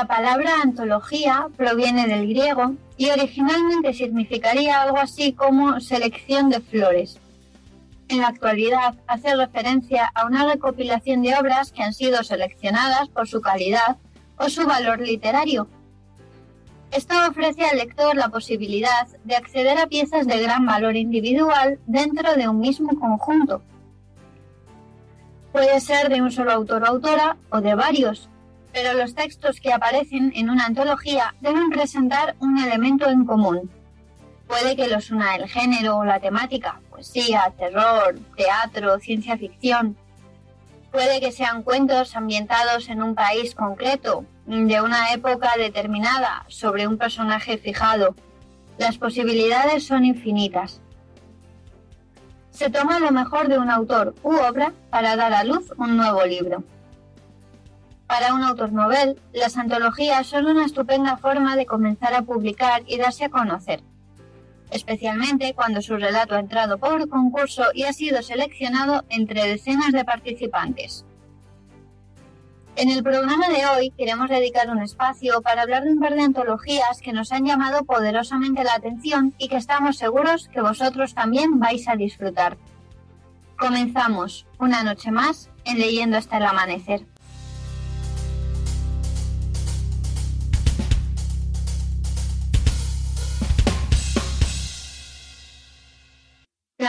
La palabra antología proviene del griego y originalmente significaría algo así como selección de flores. En la actualidad hace referencia a una recopilación de obras que han sido seleccionadas por su calidad o su valor literario. Esto ofrece al lector la posibilidad de acceder a piezas de gran valor individual dentro de un mismo conjunto. Puede ser de un solo autor o autora o de varios, pero los textos que aparecen en una antología deben presentar un elemento en común. Puede que los una el género o la temática, poesía, terror, teatro, ciencia ficción. Puede que sean cuentos ambientados en un país concreto, de una época determinada, sobre un personaje fijado. Las posibilidades son infinitas. Se toma lo mejor de un autor u obra para dar a luz un nuevo libro. Para un autor novel, las antologías son una estupenda forma de comenzar a publicar y darse a conocer, especialmente cuando su relato ha entrado por concurso y ha sido seleccionado entre decenas de participantes. En el programa de hoy queremos dedicar un espacio para hablar de un par de antologías que nos han llamado poderosamente la atención y que estamos seguros que vosotros también vais a disfrutar. Comenzamos una noche más en Leyendo hasta el amanecer.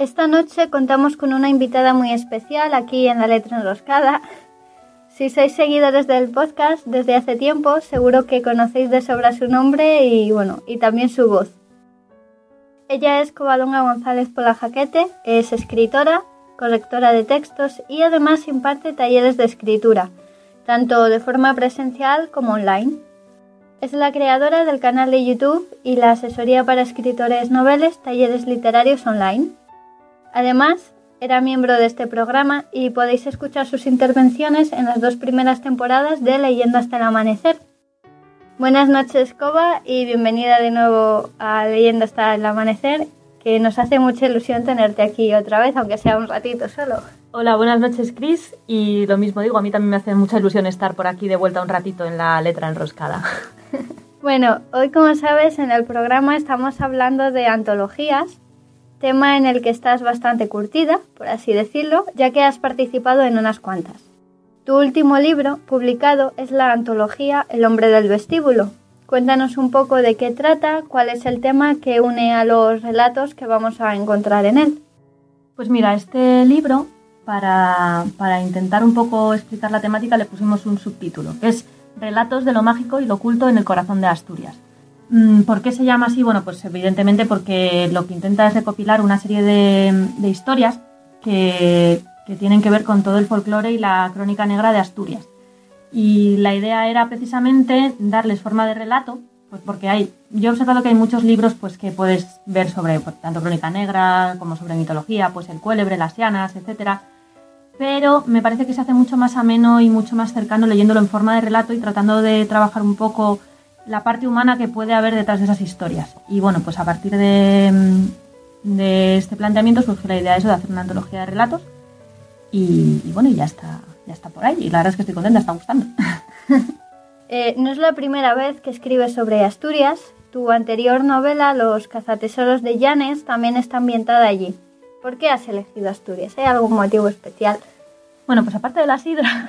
Esta noche contamos con una invitada muy especial aquí en la letra enroscada. Si sois seguidores del podcast desde hace tiempo, seguro que conocéis de sobra su nombre y bueno, y también su voz. Ella es Covadonga González Polajaquete, es escritora, correctora de textos y además imparte talleres de escritura, tanto de forma presencial como online. Es la creadora del canal de YouTube y la asesoría para escritores noveles, talleres literarios online. Además, era miembro de este programa y podéis escuchar sus intervenciones en las dos primeras temporadas de Leyendo hasta el amanecer. Buenas noches, Coba, y bienvenida de nuevo a Leyendo hasta el amanecer, que nos hace mucha ilusión tenerte aquí otra vez, aunque sea un ratito solo. Hola, buenas noches, Chris, y lo mismo digo, a mí también me hace mucha ilusión estar por aquí de vuelta un ratito en la letra enroscada. bueno, hoy como sabes en el programa estamos hablando de antologías tema en el que estás bastante curtida, por así decirlo, ya que has participado en unas cuantas. Tu último libro, publicado, es la antología El hombre del vestíbulo. Cuéntanos un poco de qué trata, cuál es el tema que une a los relatos que vamos a encontrar en él. Pues mira, este libro, para, para intentar un poco explicar la temática, le pusimos un subtítulo, que es Relatos de lo mágico y lo oculto en el corazón de Asturias. Mm, ¿Por qué se llama así? Bueno, pues evidentemente porque lo que intenta es recopilar una serie de, historias que, tienen que ver con todo el folclore y la crónica negra de Asturias. Y la idea era precisamente darles forma de relato Pues porque hay, yo he observado que hay muchos libros pues que puedes ver sobre pues, tanto crónica negra como sobre mitología, pues el cuélebre, las sianas, etcétera. Pero me parece que se hace mucho más ameno y mucho más cercano leyéndolo en forma de relato y tratando de trabajar un poco la parte humana que puede haber detrás de esas historias. Y bueno, pues a partir de, de este planteamiento surgió la idea de eso de hacer una antología de relatos. Y, y bueno, ya está, ya está por ahí. Y la verdad es que estoy contenta, está gustando. Eh, no es la primera vez que escribes sobre Asturias. Tu anterior novela, Los cazatesoros de Llanes, también está ambientada allí. ¿Por qué has elegido Asturias? ¿Hay algún motivo especial? Bueno, pues aparte de la sidra,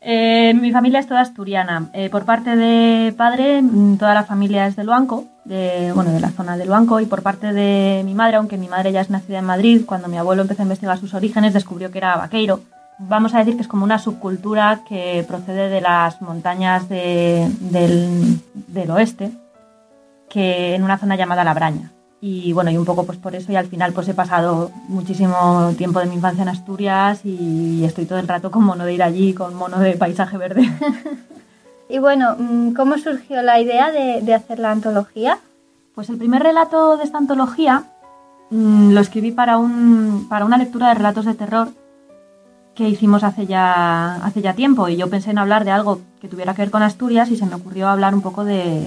eh, mi familia es toda asturiana. Eh, por parte de padre, mm, toda la familia es de Luanco, de, bueno, de la zona de Luanco, y por parte de mi madre, aunque mi madre ya es nacida en Madrid, cuando mi abuelo empezó a investigar sus orígenes, descubrió que era vaqueiro vamos a decir que es como una subcultura que procede de las montañas del, oeste, que en una zona llamada La Braña. Y bueno, y un poco pues por eso y al final pues he pasado muchísimo tiempo de mi infancia en Asturias y estoy todo el rato con mono de ir allí, con mono de paisaje verde. y bueno, mm, ¿cómo surgió la idea de, hacer la antología? Pues el primer relato de esta antología mm, lo escribí para, un, para una lectura de relatos de terror que hicimos hace ya, hace ya tiempo y yo pensé en hablar de algo que tuviera que ver con Asturias y se me ocurrió hablar un poco de,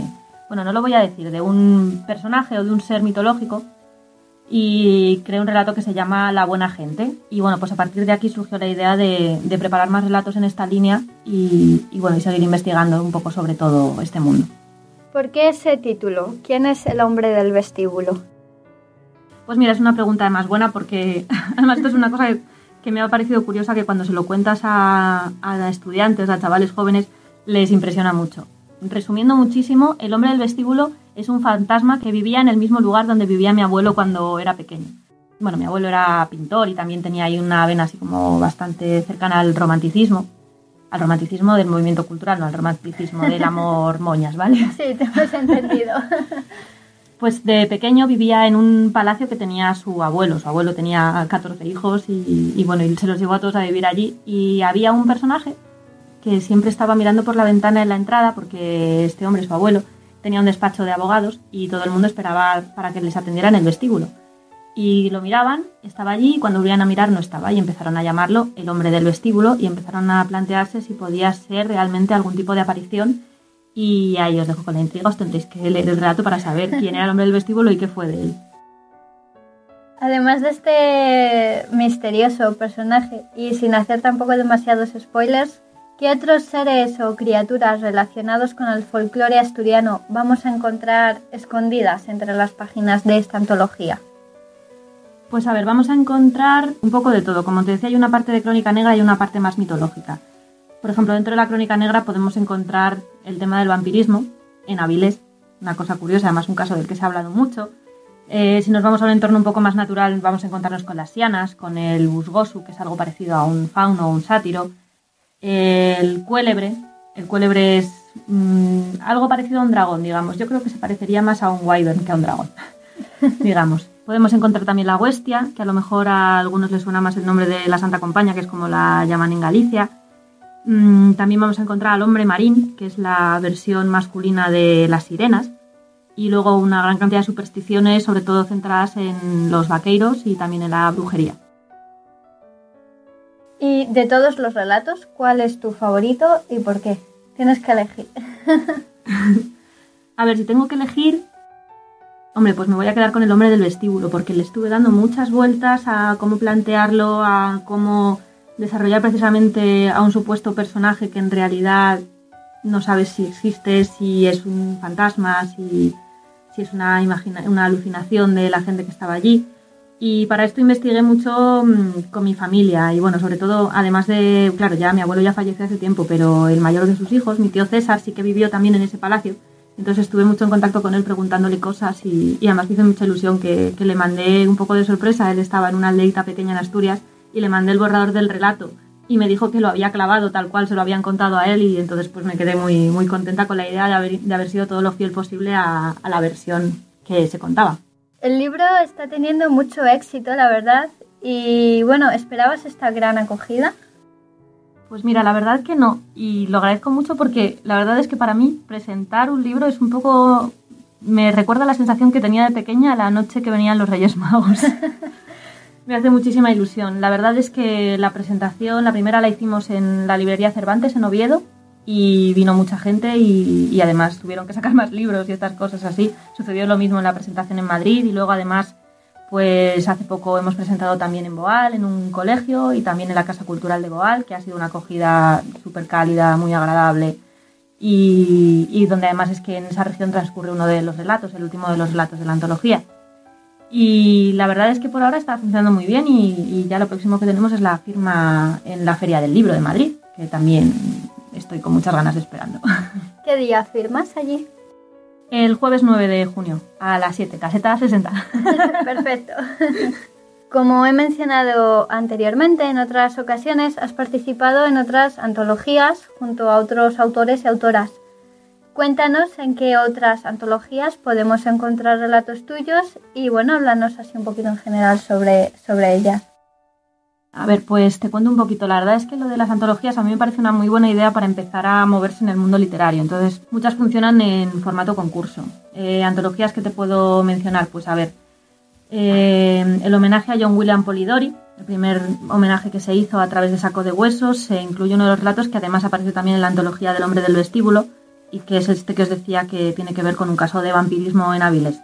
bueno, no lo voy a decir, de un personaje o de un ser mitológico y creé un relato que se llama La Buena Gente y bueno, pues a partir de aquí surgió la idea de, preparar más relatos en esta línea y, y bueno, y seguir investigando un poco sobre todo este mundo. ¿Por qué ese título? ¿Quién es el hombre del vestíbulo? Pues mira, es una pregunta más buena porque además esto es una cosa que que me ha parecido curiosa que cuando se lo cuentas a, estudiantes, a chavales jóvenes, les impresiona mucho. Resumiendo muchísimo, el hombre del vestíbulo es un fantasma que vivía en el mismo lugar donde vivía mi abuelo cuando era pequeño. Bueno, mi abuelo era pintor y también tenía ahí una vena así como bastante cercana al romanticismo. Al romanticismo del movimiento cultural, no al romanticismo del amor moñas, ¿vale? Sí, te hemos entendido. Pues de pequeño vivía en un palacio que tenía su abuelo. Su abuelo tenía 14 hijos y, bueno, y se los llevó a todos a vivir allí. Y había un personaje que siempre estaba mirando por la ventana en la entrada porque este hombre, su abuelo, tenía un despacho de abogados y todo el mundo esperaba para que les atendiera en el vestíbulo. Y lo miraban, estaba allí y cuando volvían a mirar no estaba y empezaron a llamarlo el hombre del vestíbulo y empezaron a plantearse si podía ser realmente algún tipo de aparición y ahí os dejo con la intriga, os tendréis que leer el relato para saber quién era el hombre del vestíbulo y qué fue de él. Además de este misterioso personaje, y sin hacer tampoco demasiados spoilers, ¿qué otros seres o criaturas relacionados con el folclore asturiano vamos a encontrar escondidas entre las páginas de esta antología? Pues a ver, vamos a encontrar un poco de todo. Como te decía, hay una parte de crónica negra y una parte más mitológica. Por ejemplo, dentro de la crónica negra podemos encontrar el tema del vampirismo en Avilés, una cosa curiosa, además un caso del que se ha hablado mucho. Eh, si nos vamos a un entorno un poco más natural, vamos a encontrarnos con las sianas, con el busgosu, que es algo parecido a un fauno o un sátiro, el cuélebre, el cuélebre es mm, algo parecido a un dragón, digamos. Yo creo que se parecería más a un wyvern que a un dragón, digamos. Podemos encontrar también la huestia, que a lo mejor a algunos les suena más el nombre de la Santa Compaña, que es como la llaman en Galicia. Mm, también vamos a encontrar al hombre marín, que es la versión masculina de las sirenas. Y luego una gran cantidad de supersticiones, sobre todo centradas en los vaqueiros y también en la brujería. Y de todos los relatos, ¿cuál es tu favorito y por qué? Tienes que elegir. a ver, si tengo que elegir, hombre, pues me voy a quedar con el hombre del vestíbulo, porque le estuve dando muchas vueltas a cómo plantearlo, a cómo desarrollar precisamente a un supuesto personaje que en realidad no sabes si existe, si es un fantasma, si, si es una, una alucinación de la gente que estaba allí. Y para esto investigué mucho mm, con mi familia y bueno, sobre todo, además de, claro, ya mi abuelo ya falleció hace tiempo, pero el mayor de sus hijos, mi tío César, sí que vivió también en ese palacio. Entonces estuve mucho en contacto con él preguntándole cosas y, y además me hizo mucha ilusión que, que, le mandé un poco de sorpresa. Él estaba en una aldeita pequeña en Asturias y le mandé el borrador del relato y me dijo que lo había clavado tal cual se lo habían contado a él y entonces pues me quedé muy, muy contenta con la idea de haber, de haber sido todo lo fiel posible a, a la versión que se contaba. El libro está teniendo mucho éxito, la verdad, y bueno, ¿esperabas esta gran acogida? Pues mira, la verdad que no. Y lo agradezco mucho porque la verdad es que para mí presentar un libro es un poco... Me recuerda la sensación que tenía de pequeña la noche que venían los Reyes Magos. me hace muchísima ilusión. La verdad es que la presentación, la primera la hicimos en la librería Cervantes, en Oviedo, y vino mucha gente y, además tuvieron que sacar más libros y estas cosas así. Sucedió lo mismo en la presentación en Madrid y luego además pues hace poco hemos presentado también en Boal, en un colegio y también en la Casa Cultural de Boal, que ha sido una acogida súper cálida, muy agradable y, donde además es que en esa región transcurre uno de los relatos, el último de los relatos de la antología. Y la verdad es que por ahora está funcionando muy bien y, y ya lo próximo que tenemos es la firma en la Feria del Libro de Madrid, que también estoy con muchas ganas de esperando. ¿Qué día firmas allí? el jueves 9 de junio a las 7, caseta 60. Perfecto. Como he mencionado anteriormente, en otras ocasiones has participado en otras antologías junto a otros autores y autoras. Cuéntanos en qué otras antologías podemos encontrar relatos tuyos y bueno, háblanos así un poquito en general sobre, sobre ellas. A ver, pues te cuento un poquito. La verdad es que lo de las antologías a mí me parece una muy buena idea para empezar a moverse en el mundo literario. Entonces, muchas funcionan en formato concurso. Eh, antologías que te puedo mencionar, pues a ver, eh, el homenaje a John William Polidori, el primer homenaje que se hizo a través de Saco de Huesos, se incluye uno de los relatos que además aparece también en la antología del hombre del vestíbulo y que es este que os decía que tiene que ver con un caso de vampirismo en Áviles.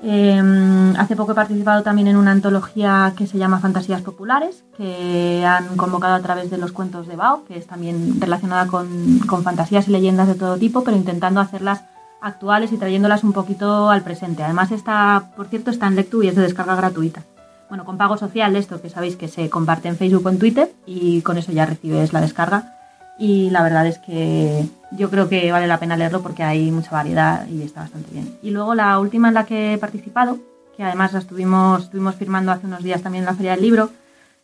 Em, hace poco he participado también en una antología que se llama Fantasías Populares, que han convocado a través de los cuentos de Bao, que es también relacionada con, fantasías y leyendas de todo tipo, pero intentando hacerlas actuales y trayéndolas un poquito al presente. Además, está, por cierto, está en Lectu y es de descarga gratuita. Bueno, con pago social, esto que sabéis que se comparte en Facebook o en Twitter y con eso ya recibes la descarga y la verdad es que yo creo que vale la pena leerlo porque hay mucha variedad y está bastante bien. Y luego la última en la que he participado, que además la estuvimos, estuvimos firmando hace unos días también en la Feria del Libro,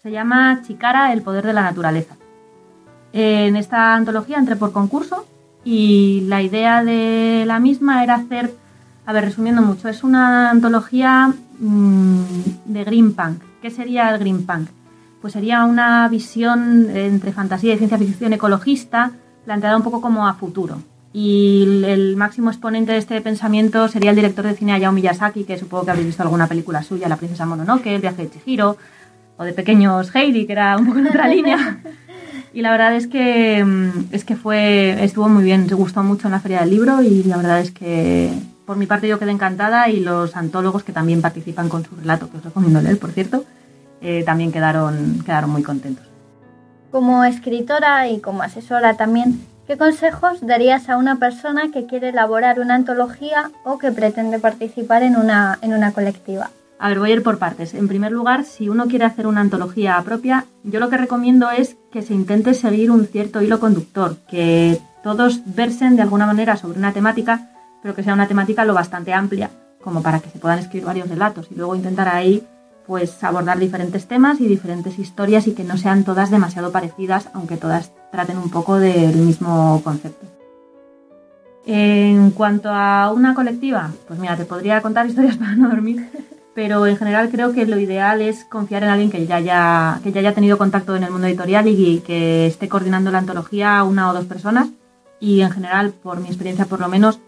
se llama Chicara, el poder de la naturaleza. En esta antología entré por concurso y la idea de la misma era hacer, a ver, resumiendo mucho, es una antología mmm, de Green Punk. ¿Qué sería el Green Punk? pues sería una visión entre fantasía y ciencia ficción ecologista, planteada un poco como a futuro. Y el máximo exponente de este pensamiento sería el director de cine Hayao Miyazaki, que supongo que habréis visto alguna película suya, La princesa Mononoke, El viaje de Chihiro, o de pequeños Heidi, que era un poco en otra línea. Y la verdad es que, mm, es que fue, estuvo muy bien, se gustó mucho en la Feria del Libro y la verdad es que por mi parte yo quedé encantada y los antólogos que también participan con su relato, que os recomiendo leer, por cierto, eh, también quedaron, quedaron muy contentos. Como escritora y como asesora también, ¿qué consejos darías a una persona que quiere elaborar una antología o que pretende participar en una, en una colectiva? A ver, voy a ir por partes. En primer lugar, si uno quiere hacer una antología propia, yo lo que recomiendo es que se intente seguir un cierto hilo conductor, que todos versen de alguna manera sobre una temática, pero que sea una temática lo bastante amplia como para que se puedan escribir varios relatos y luego intentar ahí pues abordar diferentes temas y diferentes historias y que no sean todas demasiado parecidas, aunque todas traten un poco del mismo concepto. En cuanto a una colectiva, pues mira, te podría contar historias para no dormir, pero en general creo que lo ideal es confiar en alguien que ya haya, que ya haya tenido contacto en el mundo editorial y que esté coordinando la antología una o dos personas. Y en general, por mi experiencia por lo menos,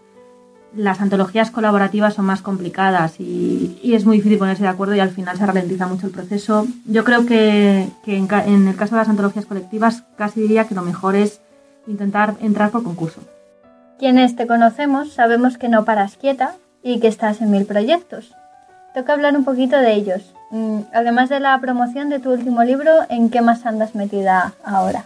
las antologías colaborativas son más complicadas y, es muy difícil ponerse de acuerdo y al final se ralentiza mucho el proceso. Yo creo que, en, el caso de las antologías colectivas casi diría que lo mejor es intentar entrar por concurso. Quienes te conocemos sabemos que no paras quieta y que estás en mil proyectos. Toca hablar un poquito de ellos. Mm, además de la promoción de tu último libro, ¿en qué más andas metida ahora?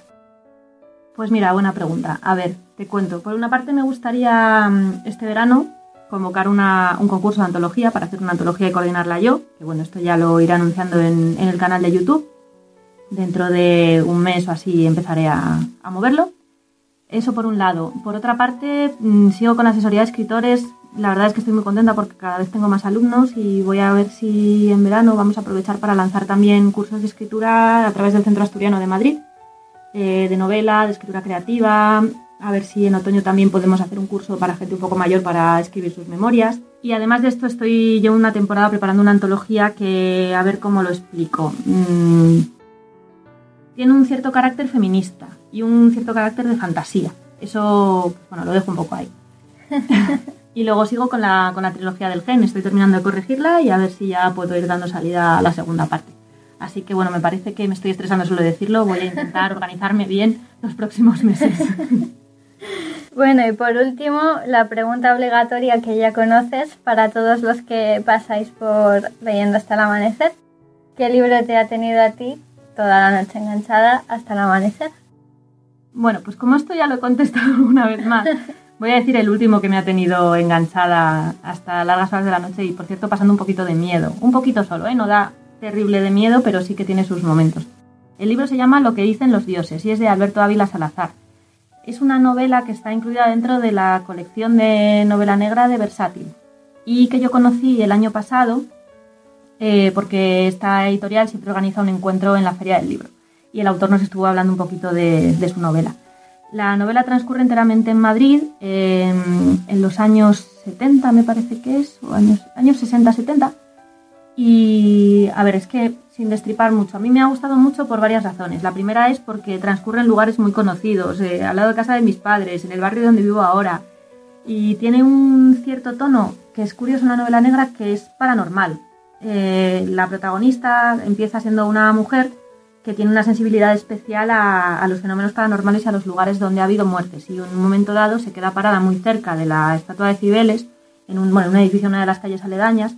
Pues mira, buena pregunta. A ver, te cuento. Por una parte me gustaría mm, este verano convocar un concurso de antología para hacer una antología y coordinarla yo, que bueno, esto ya lo iré anunciando en, el canal de YouTube. Dentro de un mes o así empezaré a, moverlo. Eso por un lado. Por otra parte, mm, sigo con asesoría de escritores. La verdad es que estoy muy contenta porque cada vez tengo más alumnos y voy a ver si en verano vamos a aprovechar para lanzar también cursos de escritura a través del Centro Asturiano de Madrid eh, de novela, de escritura creativa. A ver si en otoño también podemos hacer un curso para gente un poco mayor para escribir sus memorias. Y además de esto estoy yo una temporada preparando una antología que a ver cómo lo explico. Mm, tiene un cierto carácter feminista y un cierto carácter de fantasía. Eso, pues, bueno, lo dejo un poco ahí. y luego sigo con la, con la trilogía del gen. Estoy terminando de corregirla y a ver si ya puedo ir dando salida a la segunda parte. Así que bueno, me parece que me estoy estresando solo decirlo. Voy a intentar organizarme bien los próximos meses. Bueno, y por último, la pregunta obligatoria que ya conoces para todos los que pasáis por leyendo hasta el amanecer. ¿Qué libro te ha tenido a ti toda la noche enganchada hasta el amanecer? Bueno, pues como esto ya lo he contestado una vez más, voy a decir el último que me ha tenido enganchada hasta largas horas de la noche y por cierto pasando un poquito de miedo. Un poquito solo, ¿eh? No da terrible de miedo, pero sí que tiene sus momentos. El libro se llama Lo que dicen los dioses y es de Alberto Ávila Salazar es una novela que está incluida dentro de la colección de novela negra de Versátil y que yo conocí el año pasado eh, porque esta editorial siempre organiza un encuentro en la Feria del Libro y el autor nos estuvo hablando un poquito de, su novela. La novela transcurre enteramente en Madrid en los años 70, me parece que es, o años, años 60-70. Y a ver, es que sin destripar mucho. A mí me ha gustado mucho por varias razones. La primera es porque transcurre en lugares muy conocidos, eh, al lado de casa de mis padres, en el barrio donde vivo ahora. Y tiene un cierto tono que es curioso en la novela negra que es paranormal. Eh, la protagonista empieza siendo una mujer que tiene una sensibilidad especial a, los fenómenos paranormales y a los lugares donde ha habido muertes. Y en un momento dado se queda parada muy cerca de la estatua de Cibeles, en un, bueno, en un edificio en una de las calles aledañas,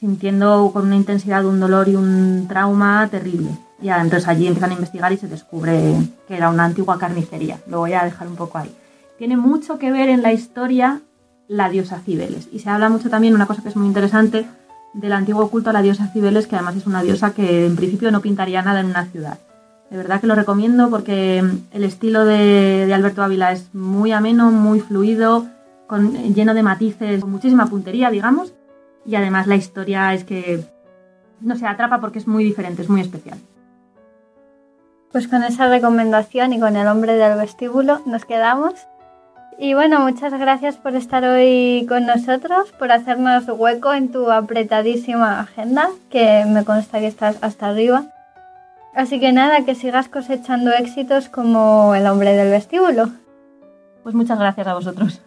sintiendo con una intensidad un dolor y un trauma terrible. Y entonces allí empiezan a investigar y se descubre que era una antigua carnicería. Lo voy a dejar un poco ahí. Tiene mucho que ver en la historia la diosa Cibeles. Y se habla mucho también, una cosa que es muy interesante, del antiguo culto a la diosa Cibeles, que además es una diosa que en principio no pintaría nada en una ciudad. De verdad que lo recomiendo porque el estilo de, Alberto Ávila es muy ameno, muy fluido, con, lleno de matices, con muchísima puntería, digamos, y además la historia es que no se atrapa porque es muy diferente, es muy especial. Pues con esa recomendación y con el hombre del vestíbulo nos quedamos. Y bueno, muchas gracias por estar hoy con nosotros, por hacernos hueco en tu apretadísima agenda, que me consta que estás hasta arriba. Así que nada, que sigas cosechando éxitos como el hombre del vestíbulo. Pues muchas gracias a vosotros.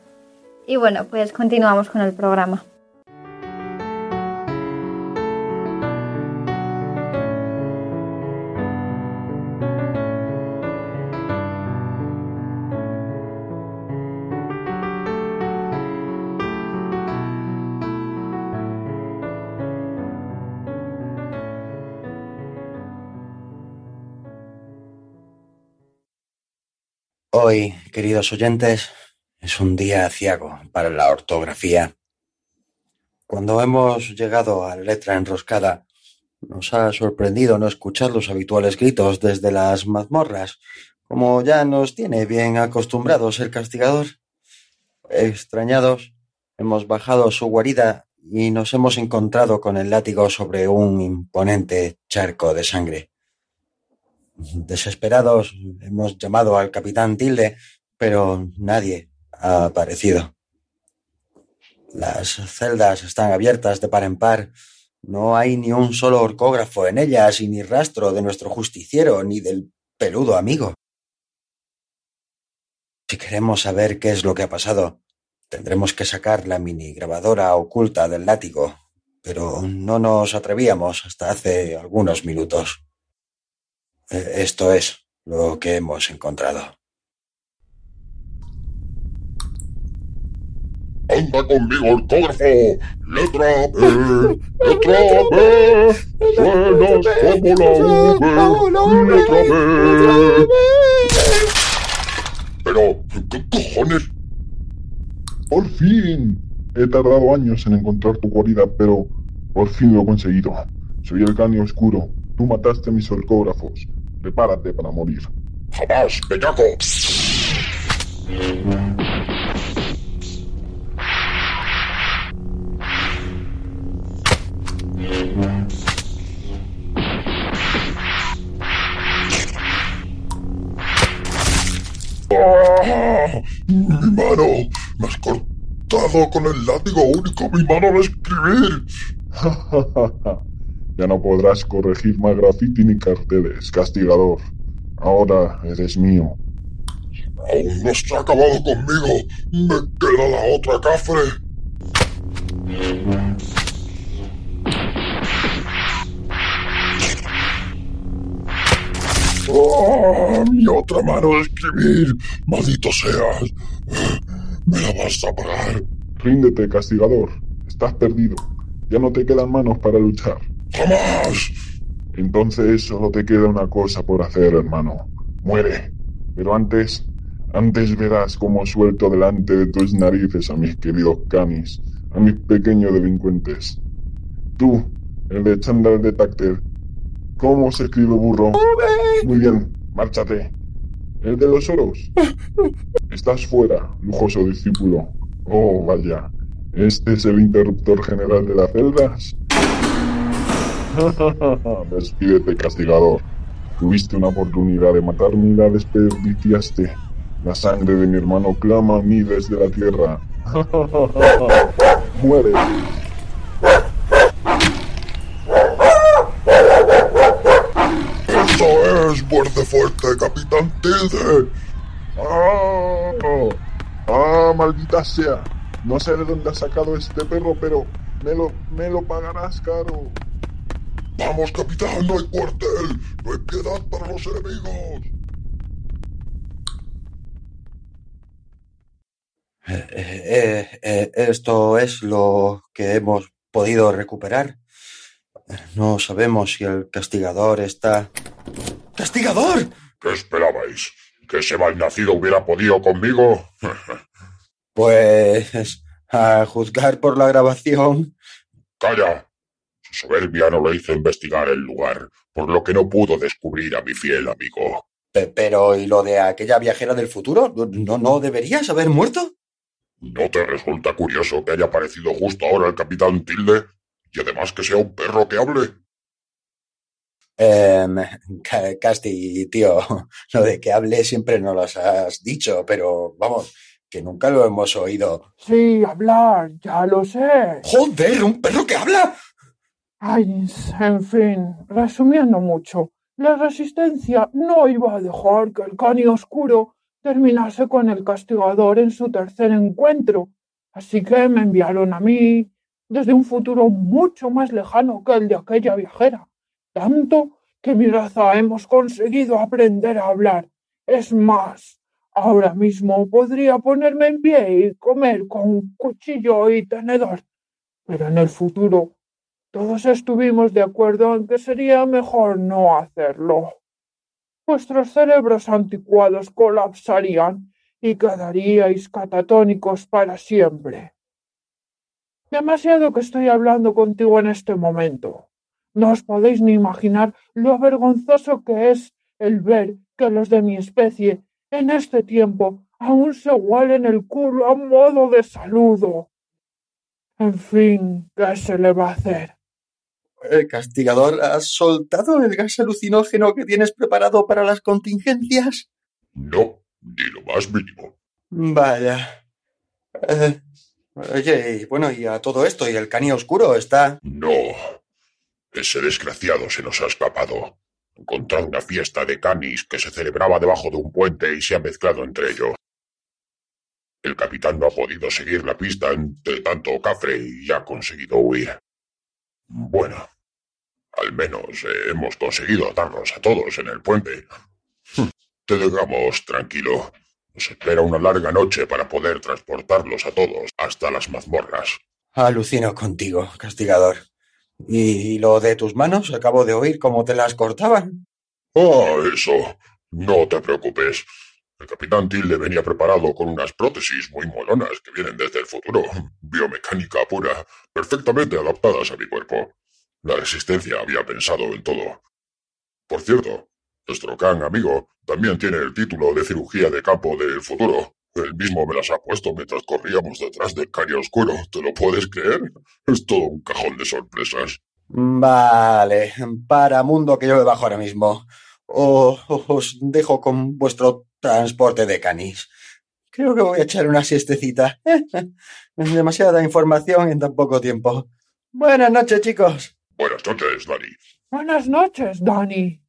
Y bueno, pues continuamos con el programa. Hoy, queridos oyentes, es un día ciago para la ortografía. Cuando hemos llegado a letra enroscada, nos ha sorprendido no escuchar los habituales gritos desde las mazmorras, como ya nos tiene bien acostumbrados el castigador. Extrañados, hemos bajado su guarida y nos hemos encontrado con el látigo sobre un imponente charco de sangre. Desesperados hemos llamado al capitán Tilde, pero nadie ha aparecido. Las celdas están abiertas de par en par. No hay ni un solo orcógrafo en ellas y ni rastro de nuestro justiciero ni del peludo amigo. Si queremos saber qué es lo que ha pasado, tendremos que sacar la mini grabadora oculta del látigo, pero no nos atrevíamos hasta hace algunos minutos. Eh, esto es lo que hemos encontrado. Anda conmigo, ortógrafo. Letra B. Letra B. Suenas como la V. Letra B. Pero, ¿qué cojones? Por fin. He tardado años en encontrar tu guarida, pero por fin lo he conseguido. Soy el canio oscuro. Tú mataste a mis orcógrafos. Prepárate para morir. ¡Jamás, bellaco! ¡Mi mano! ¡Me has cortado con el látigo único mi mano al escribir! Ya no podrás corregir más graffiti ni carteles, castigador. Ahora eres mío. Aún no se ha acabado conmigo. Me queda la otra cafre. ¡Oh! Mi otra mano de escribir. Maldito seas. Me la vas a pagar. Ríndete, castigador. Estás perdido. Ya no te quedan manos para luchar. ¡Jamás! Entonces solo te queda una cosa por hacer, hermano. Muere. Pero antes, antes verás cómo suelto delante de tus narices a mis queridos canis, a mis pequeños delincuentes. Tú, el de Chandler Detective. ¿Cómo se escribe burro? Muy bien, márchate. El de los oros. Estás fuera, lujoso discípulo. Oh, vaya. ¿Este es el interruptor general de las celdas? Despídete, castigador. Tuviste una oportunidad de matarme y la desperdiciaste. La sangre de mi hermano clama a mí desde la tierra. Muere. ¡Eso es! ¡Muerte fuerte, Capitán Tilde! ¡Ah! ¡Ah, maldita sea! No sé de dónde has sacado este perro, pero me lo, me lo pagarás caro. ¡Vamos, capitán! ¡No hay cuartel! ¡No hay piedad para los enemigos! Eh, eh, eh, esto es lo que hemos podido recuperar. No sabemos si el castigador está... ¡Castigador! ¿Qué esperabais? ¿Que ese malnacido hubiera podido conmigo? Pues... A juzgar por la grabación... ¡Calla! Su soberbia no lo hizo investigar el lugar, por lo que no pudo descubrir a mi fiel amigo. Pe- Pero, ¿y lo de aquella viajera del futuro? ¿No, no deberías haber muerto? ¿No te resulta curioso que haya aparecido justo ahora el capitán Tilde? Y además que sea un perro que hable. Ca- Casti, tío, lo de que hable siempre nos lo has dicho, pero vamos, que nunca lo hemos oído. Sí, hablar, ya lo sé. ¡Joder, un perro que habla! Ay, en fin, resumiendo mucho, la resistencia no iba a dejar que el cani oscuro terminase con el castigador en su tercer encuentro, así que me enviaron a mí desde un futuro mucho más lejano que el de aquella viajera, tanto que mi raza hemos conseguido aprender a hablar. Es más, ahora mismo podría ponerme en pie y comer con cuchillo y tenedor, pero en el futuro todos estuvimos de acuerdo en que sería mejor no hacerlo. Vuestros cerebros anticuados colapsarían y quedaríais catatónicos para siempre. Demasiado que estoy hablando contigo en este momento. No os podéis ni imaginar lo vergonzoso que es el ver que los de mi especie en este tiempo aún se huelen el culo a modo de saludo. En fin, ¿qué se le va a hacer? El castigador, ¿has soltado el gas alucinógeno que tienes preparado para las contingencias? No, ni lo más mínimo. Vaya. Eh, oye, y bueno, y a todo esto, ¿y el cani oscuro está...? No. Ese desgraciado se nos ha escapado. Encontrado una fiesta de canis que se celebraba debajo de un puente y se ha mezclado entre ellos. El capitán no ha podido seguir la pista entre tanto cafre y ha conseguido huir. Bueno, al menos eh, hemos conseguido atarnos a todos en el puente. Te dejamos tranquilo. Nos espera una larga noche para poder transportarlos a todos hasta las mazmorras. Alucino contigo, castigador. ¿Y lo de tus manos? Acabo de oír cómo te las cortaban. Ah, eso. No te preocupes. El capitán Tilde venía preparado con unas prótesis muy molonas que vienen desde el futuro. Biomecánica pura, perfectamente adaptadas a mi cuerpo. La resistencia había pensado en todo. Por cierto, nuestro can amigo también tiene el título de cirugía de campo del futuro. Él mismo me las ha puesto mientras corríamos detrás del caño oscuro. ¿Te lo puedes creer? Es todo un cajón de sorpresas. Vale, para mundo que yo me bajo ahora mismo. O os dejo con vuestro transporte de canis. Creo que voy a echar una siestecita. Demasiada información en tan poco tiempo. Buenas noches, chicos. Buenas noches, Dani. Buenas noches, Dani.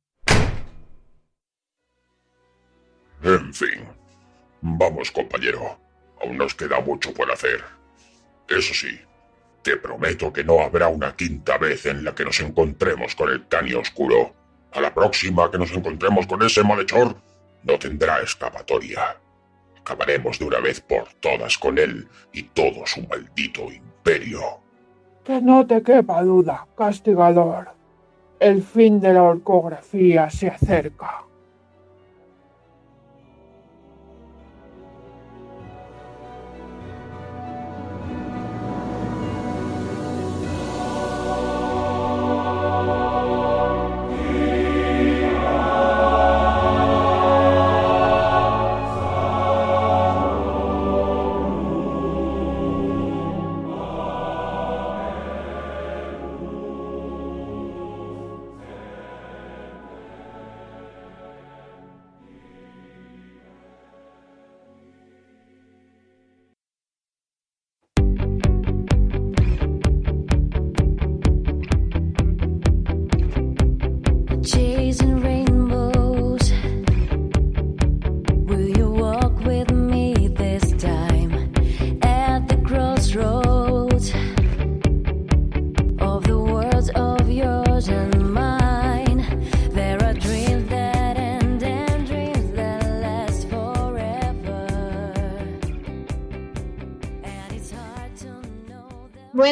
En fin. Vamos, compañero. Aún nos queda mucho por hacer. Eso sí, te prometo que no habrá una quinta vez en la que nos encontremos con el Cani Oscuro. A la próxima que nos encontremos con ese malhechor, no tendrá escapatoria. Acabaremos de una vez por todas con él y todo su maldito imperio. Que no te quepa duda, castigador. El fin de la orcografía se acerca.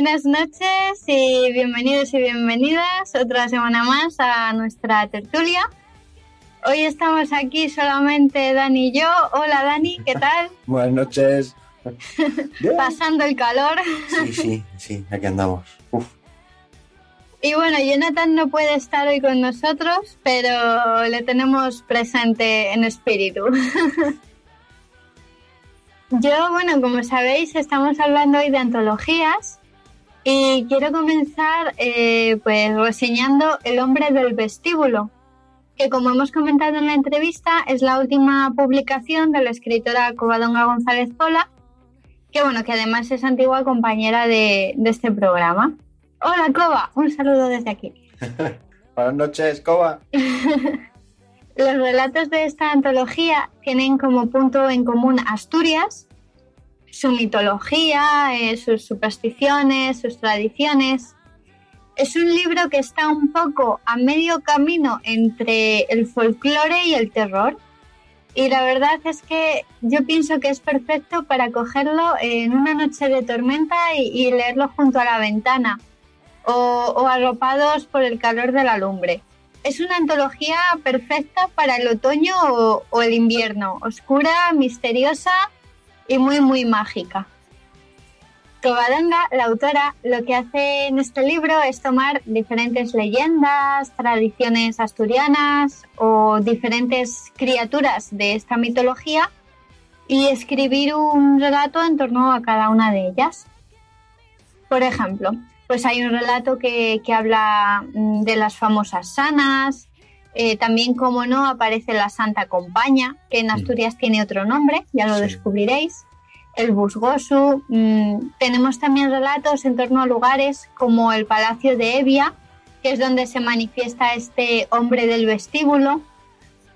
Buenas noches y bienvenidos y bienvenidas otra semana más a nuestra tertulia. Hoy estamos aquí solamente Dani y yo. Hola Dani, ¿qué tal? Buenas noches. Pasando el calor. Sí, sí, sí, aquí andamos. Uf. Y bueno, Jonathan no puede estar hoy con nosotros, pero le tenemos presente en espíritu. Yo, bueno, como sabéis, estamos hablando hoy de antologías y quiero comenzar eh, pues reseñando El hombre del vestíbulo, que como hemos comentado en la entrevista es la última publicación de la escritora Covadonga González Pola, que bueno, que además es antigua compañera de, de este programa. Hola Cova, un saludo desde aquí. Buenas noches, Coba. Los relatos de esta antología tienen como punto en común Asturias, su mitología, eh, sus supersticiones, sus tradiciones. Es un libro que está un poco a medio camino entre el folclore y el terror. Y la verdad es que yo pienso que es perfecto para cogerlo en una noche de tormenta y, leerlo junto a la ventana o, arropados por el calor de la lumbre. Es una antología perfecta para el otoño o el invierno, oscura, misteriosa y muy, muy mágica. Covadonga, la autora, lo que hace en este libro es tomar diferentes leyendas, tradiciones asturianas o diferentes criaturas de esta mitología y escribir un relato en torno a cada una de ellas. Por ejemplo, pues hay un relato que, que habla mm, de las famosas sanas, eh, también, como no, aparece la Santa Compaña, que en Asturias tiene otro nombre, ya lo Sí. descubriréis. El Busgosu. mm, tenemos también relatos en torno a lugares como el Palacio de Evia, que es donde se manifiesta este hombre del vestíbulo,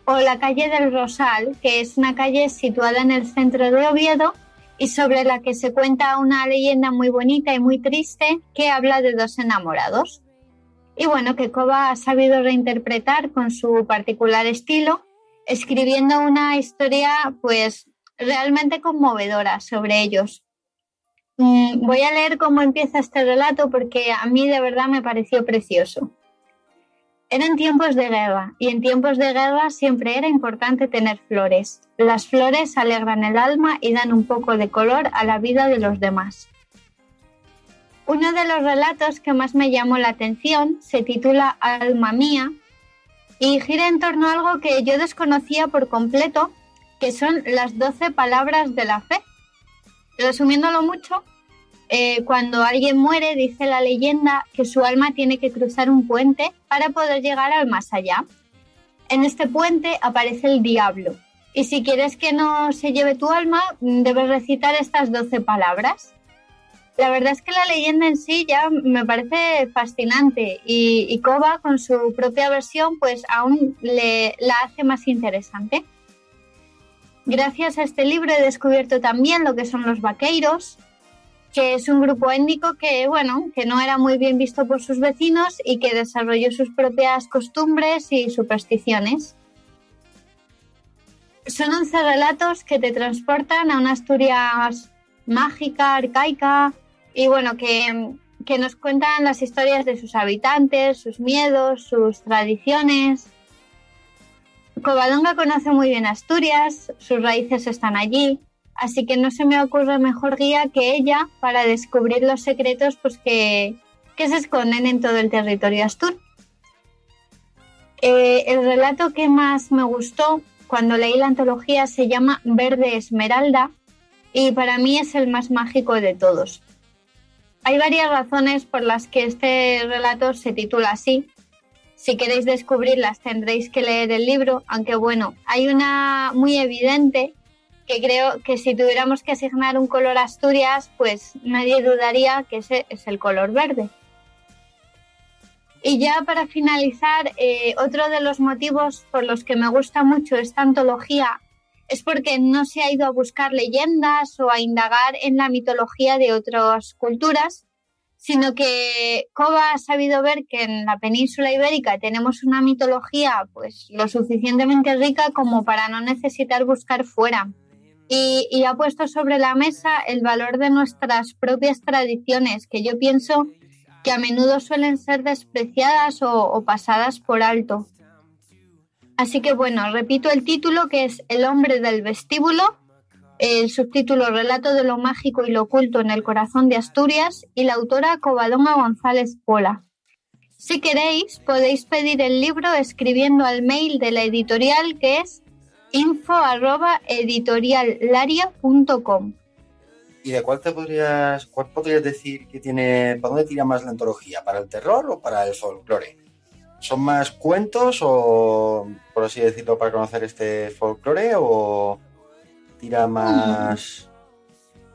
o la calle del Rosal, que es una calle situada en el centro de Oviedo y sobre la que se cuenta una leyenda muy bonita y muy triste que habla de dos enamorados. Y bueno, que Koba ha sabido reinterpretar con su particular estilo, escribiendo una historia pues realmente conmovedora sobre ellos. Mm, Voy a leer cómo empieza este relato porque a mí de verdad me pareció precioso. Eran tiempos de guerra y en tiempos de guerra siempre era importante tener flores. Las flores alegran el alma y dan un poco de color a la vida de los demás. Uno de los relatos que más me llamó la atención se titula Alma mía y gira en torno a algo que yo desconocía por completo, que son las doce palabras de la fe. Resumiéndolo mucho, eh, cuando alguien muere dice la leyenda que su alma tiene que cruzar un puente para poder llegar al más allá. En este puente aparece el diablo y si quieres que no se lleve tu alma, debes recitar estas doce palabras. La verdad es que la leyenda en sí ya me parece fascinante y, y con su propia versión pues aún le, la hace más interesante. Gracias a este libro he descubierto también lo que son los vaqueiros, que es un grupo étnico que, bueno, que no era muy bien visto por sus vecinos y que desarrolló sus propias costumbres y supersticiones. Son 11 relatos que te transportan a una Asturias mágica, arcaica y bueno, que, que nos cuentan las historias de sus habitantes, sus miedos, sus tradiciones. Covadonga conoce muy bien Asturias, sus raíces están allí, así que no se me ocurre mejor guía que ella para descubrir los secretos pues, que, que se esconden en todo el territorio astur. Eh, el relato que más me gustó cuando leí la antología se llama Verde Esmeralda y para mí es el más mágico de todos. Hay varias razones por las que este relato se titula así. Si queréis descubrirlas tendréis que leer el libro, aunque bueno, hay una muy evidente que creo que si tuviéramos que asignar un color a Asturias, pues nadie dudaría que ese es el color verde. Y ya para finalizar, eh, otro de los motivos por los que me gusta mucho esta antología es porque no se ha ido a buscar leyendas o a indagar en la mitología de otras culturas, sino que Cova ha sabido ver que en la península ibérica tenemos una mitología pues lo suficientemente rica como para no necesitar buscar fuera. Y, ha puesto sobre la mesa el valor de nuestras propias tradiciones, que yo pienso que a menudo suelen ser despreciadas o pasadas por alto. Así que bueno, repito el título que es El hombre del vestíbulo, el subtítulo Relato de lo mágico y lo oculto en el corazón de Asturias y la autora Covadonga González Pola. Si queréis, podéis pedir el libro escribiendo al mail de la editorial que es info arroba editoriallaria.com. ¿Y de cuál te podrías, cuál podrías decir que tiene, para dónde tira más la antología? ¿Para el terror o para el folclore? ¿Son más cuentos o, por así decirlo, para conocer este folclore o tira más...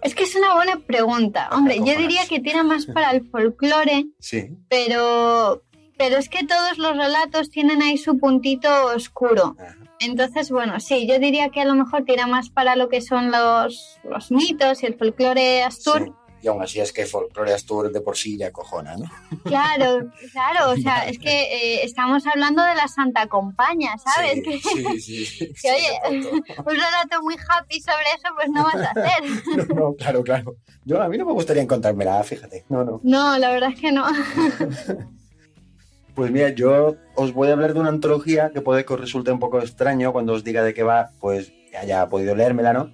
Es que es una buena pregunta. Hombre, yo diría que tira más para el folclore, Sí. pero, pero es que todos los relatos tienen ahí su puntito oscuro. Ajá. Entonces, bueno, sí, yo diría que a lo mejor tira más para lo que son los, los mitos y el folclore astur. Sí. Y aún así es que folclore astur de por sí ya cojona, ¿no? Claro, claro, o sea, es que eh, estamos hablando de la Santa Compañía, ¿sabes? Sí, que, sí, sí. sí, que, oye, un relato muy happy sobre eso, pues no vas a hacer. No, no, claro, claro. Yo a mí no me gustaría encontrármela, fíjate. No, no. No, la verdad es que no. Pues mira, yo os voy a hablar de una antología que puede que os resulte un poco extraño cuando os diga de qué va, pues haya podido leérmela, ¿no?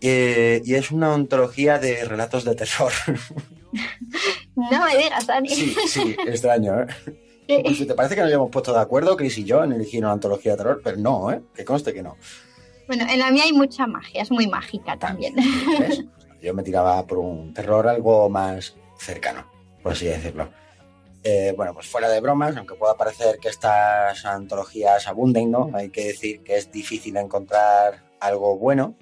Eh, y es una antología de relatos de terror. No me digas, Dani. sí, sí, extraño, ¿eh? Sí. Pues, ¿Te parece que nos habíamos puesto de acuerdo, Chris y yo, en elegir una antología de terror? Pero no, ¿eh? Que conste que no. Bueno, en la mía hay mucha magia, es muy mágica también. ¿Ves? Yo me tiraba por un terror algo más cercano, por así decirlo. Eh, bueno, pues fuera de bromas, aunque pueda parecer que estas antologías abunden, ¿no? Hay que decir que es difícil encontrar algo bueno.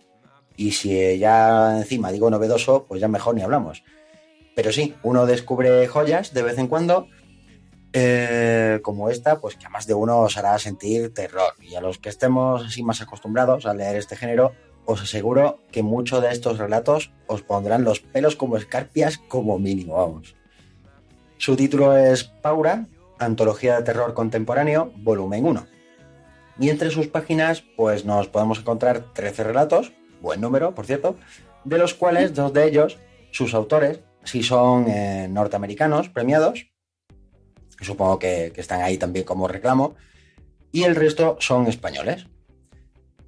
Y si ya encima digo novedoso, pues ya mejor ni hablamos. Pero sí, uno descubre joyas de vez en cuando, eh, como esta, pues que a más de uno os hará sentir terror. Y a los que estemos así más acostumbrados a leer este género, os aseguro que muchos de estos relatos os pondrán los pelos como escarpias como mínimo, vamos. Su título es Paura, Antología de Terror Contemporáneo, volumen 1. Y entre sus páginas, pues nos podemos encontrar 13 relatos, buen número, por cierto, de los cuales dos de ellos, sus autores, sí son eh, norteamericanos premiados, supongo que, que están ahí también como reclamo, y el resto son españoles.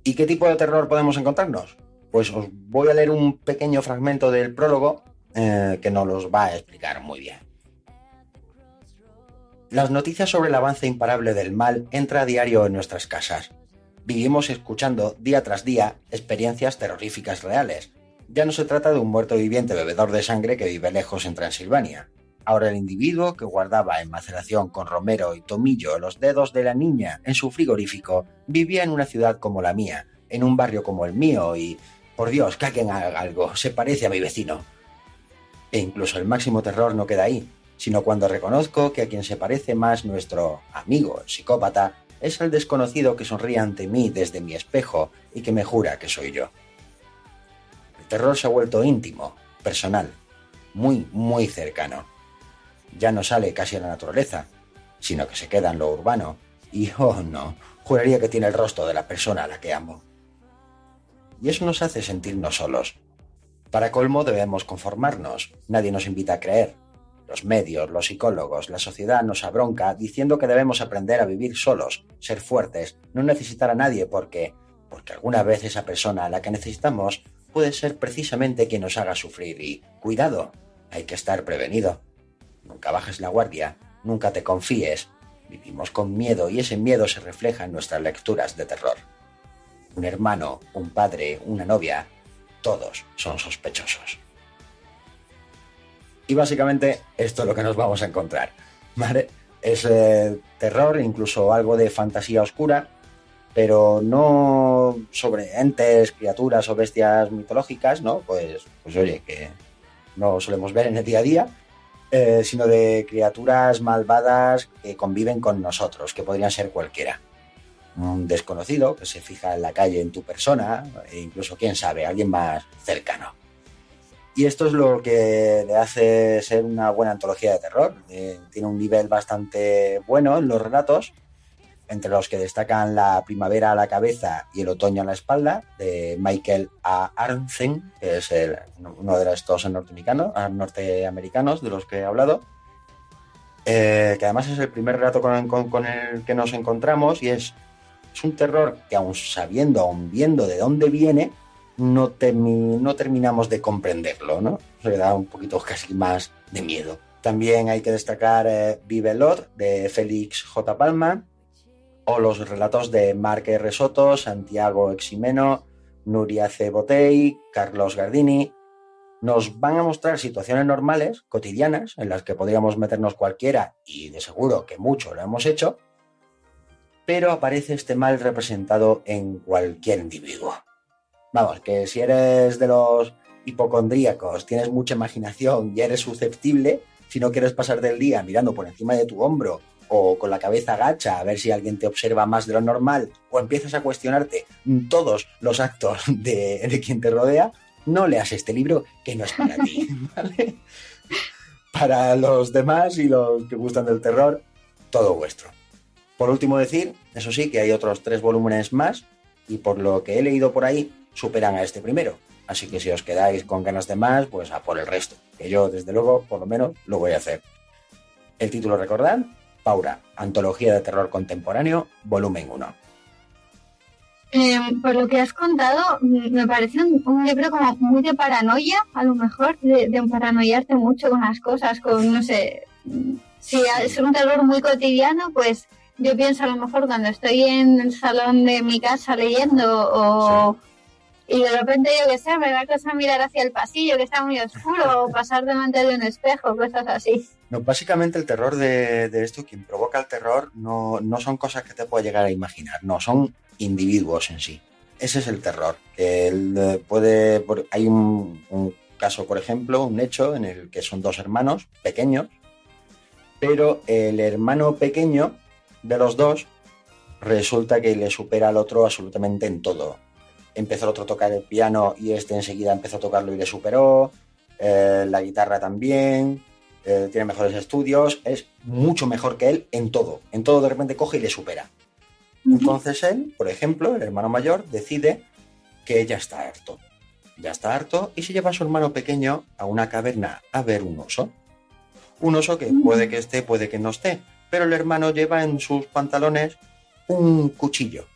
¿Y qué tipo de terror podemos encontrarnos? Pues os voy a leer un pequeño fragmento del prólogo eh, que nos los va a explicar muy bien. Las noticias sobre el avance imparable del mal entra a diario en nuestras casas. Vivimos escuchando día tras día experiencias terroríficas reales. Ya no se trata de un muerto viviente bebedor de sangre que vive lejos en Transilvania. Ahora el individuo que guardaba en maceración con romero y tomillo los dedos de la niña en su frigorífico vivía en una ciudad como la mía, en un barrio como el mío y, por Dios, que alguien haga algo, se parece a mi vecino. E incluso el máximo terror no queda ahí, sino cuando reconozco que a quien se parece más nuestro amigo, el psicópata, es el desconocido que sonríe ante mí desde mi espejo y que me jura que soy yo. El terror se ha vuelto íntimo, personal, muy, muy cercano. Ya no sale casi a la naturaleza, sino que se queda en lo urbano. Y, oh no, juraría que tiene el rostro de la persona a la que amo. Y eso nos hace sentirnos solos. Para colmo debemos conformarnos. Nadie nos invita a creer. Los medios, los psicólogos, la sociedad nos abronca diciendo que debemos aprender a vivir solos, ser fuertes, no necesitar a nadie porque, porque alguna vez esa persona a la que necesitamos puede ser precisamente quien nos haga sufrir y, cuidado, hay que estar prevenido. Nunca bajes la guardia, nunca te confíes. Vivimos con miedo y ese miedo se refleja en nuestras lecturas de terror. Un hermano, un padre, una novia, todos son sospechosos. Y básicamente esto es lo que nos vamos a encontrar. ¿vale? Es eh, terror, incluso algo de fantasía oscura, pero no sobre entes, criaturas o bestias mitológicas, ¿no? Pues, pues oye, que no solemos ver en el día a día, eh, sino de criaturas malvadas que conviven con nosotros, que podrían ser cualquiera. Un desconocido que se fija en la calle en tu persona, e incluso, quién sabe, alguien más cercano. Y esto es lo que le hace ser una buena antología de terror. Eh, tiene un nivel bastante bueno en los relatos, entre los que destacan La primavera a la cabeza y El otoño a la espalda, de Michael A. Arntzen, que es uno de estos norteamericanos, ah, norteamericanos de los que he hablado. Eh, que además es el primer relato con el que nos encontramos y es, es un terror que aun sabiendo, aun viendo de dónde viene, no, termi- no terminamos de comprenderlo, ¿no? Se da un poquito casi más de miedo. También hay que destacar eh, Vive Lot, de Félix J. Palma, o los relatos de Marc R. Soto, Santiago Eximeno, Nuria C. Botey, Carlos Gardini. Nos van a mostrar situaciones normales, cotidianas, en las que podríamos meternos cualquiera, y de seguro que mucho lo hemos hecho, pero aparece este mal representado en cualquier individuo. Vamos, que si eres de los hipocondríacos, tienes mucha imaginación y eres susceptible, si no quieres pasar del día mirando por encima de tu hombro o con la cabeza agacha a ver si alguien te observa más de lo normal o empiezas a cuestionarte todos los actos de, de quien te rodea, no leas este libro que no es para ti, ¿vale? Para los demás y los que gustan del terror, todo vuestro. Por último decir, eso sí, que hay otros tres volúmenes más y por lo que he leído por ahí, superan a este primero. Así que si os quedáis con ganas de más, pues a por el resto, que yo desde luego, por lo menos, lo voy a hacer. El título, recordad, Paura, Antología de Terror Contemporáneo, volumen 1. Eh, por lo que has contado, mm, me parece un, un libro como muy de paranoia, a lo mejor, de, de paranoiarte mucho con las cosas, con, no sé, mm, si es un terror muy cotidiano, pues yo pienso a lo mejor cuando estoy en el salón de mi casa leyendo o... Y de repente, yo qué sé, me da cosa mirar hacia el pasillo que está muy oscuro o pasar delante de un espejo, cosas así. No, básicamente el terror de, esto, quien provoca el terror, no, no son cosas que te puedas llegar a imaginar, no, son individuos en sí. Ese es el terror. que el, eh, puede, hay un caso, por ejemplo, un hecho en el que son dos hermanos pequeños, pero el hermano pequeño de los dos resulta que le supera al otro absolutamente en todo. Empezó el otro a tocar el piano y este enseguida empezó a tocarlo y le superó, eh, la guitarra también, eh, tiene mejores estudios, es mucho mejor que él en todo. En todo de repente coge y le supera. Entonces él, por ejemplo, el hermano mayor, decide que ya está harto. Ya está harto y se lleva a su hermano pequeño a una caverna a ver un oso. Un oso que puede que esté, puede que no esté, pero el hermano lleva en sus pantalones un cuchillo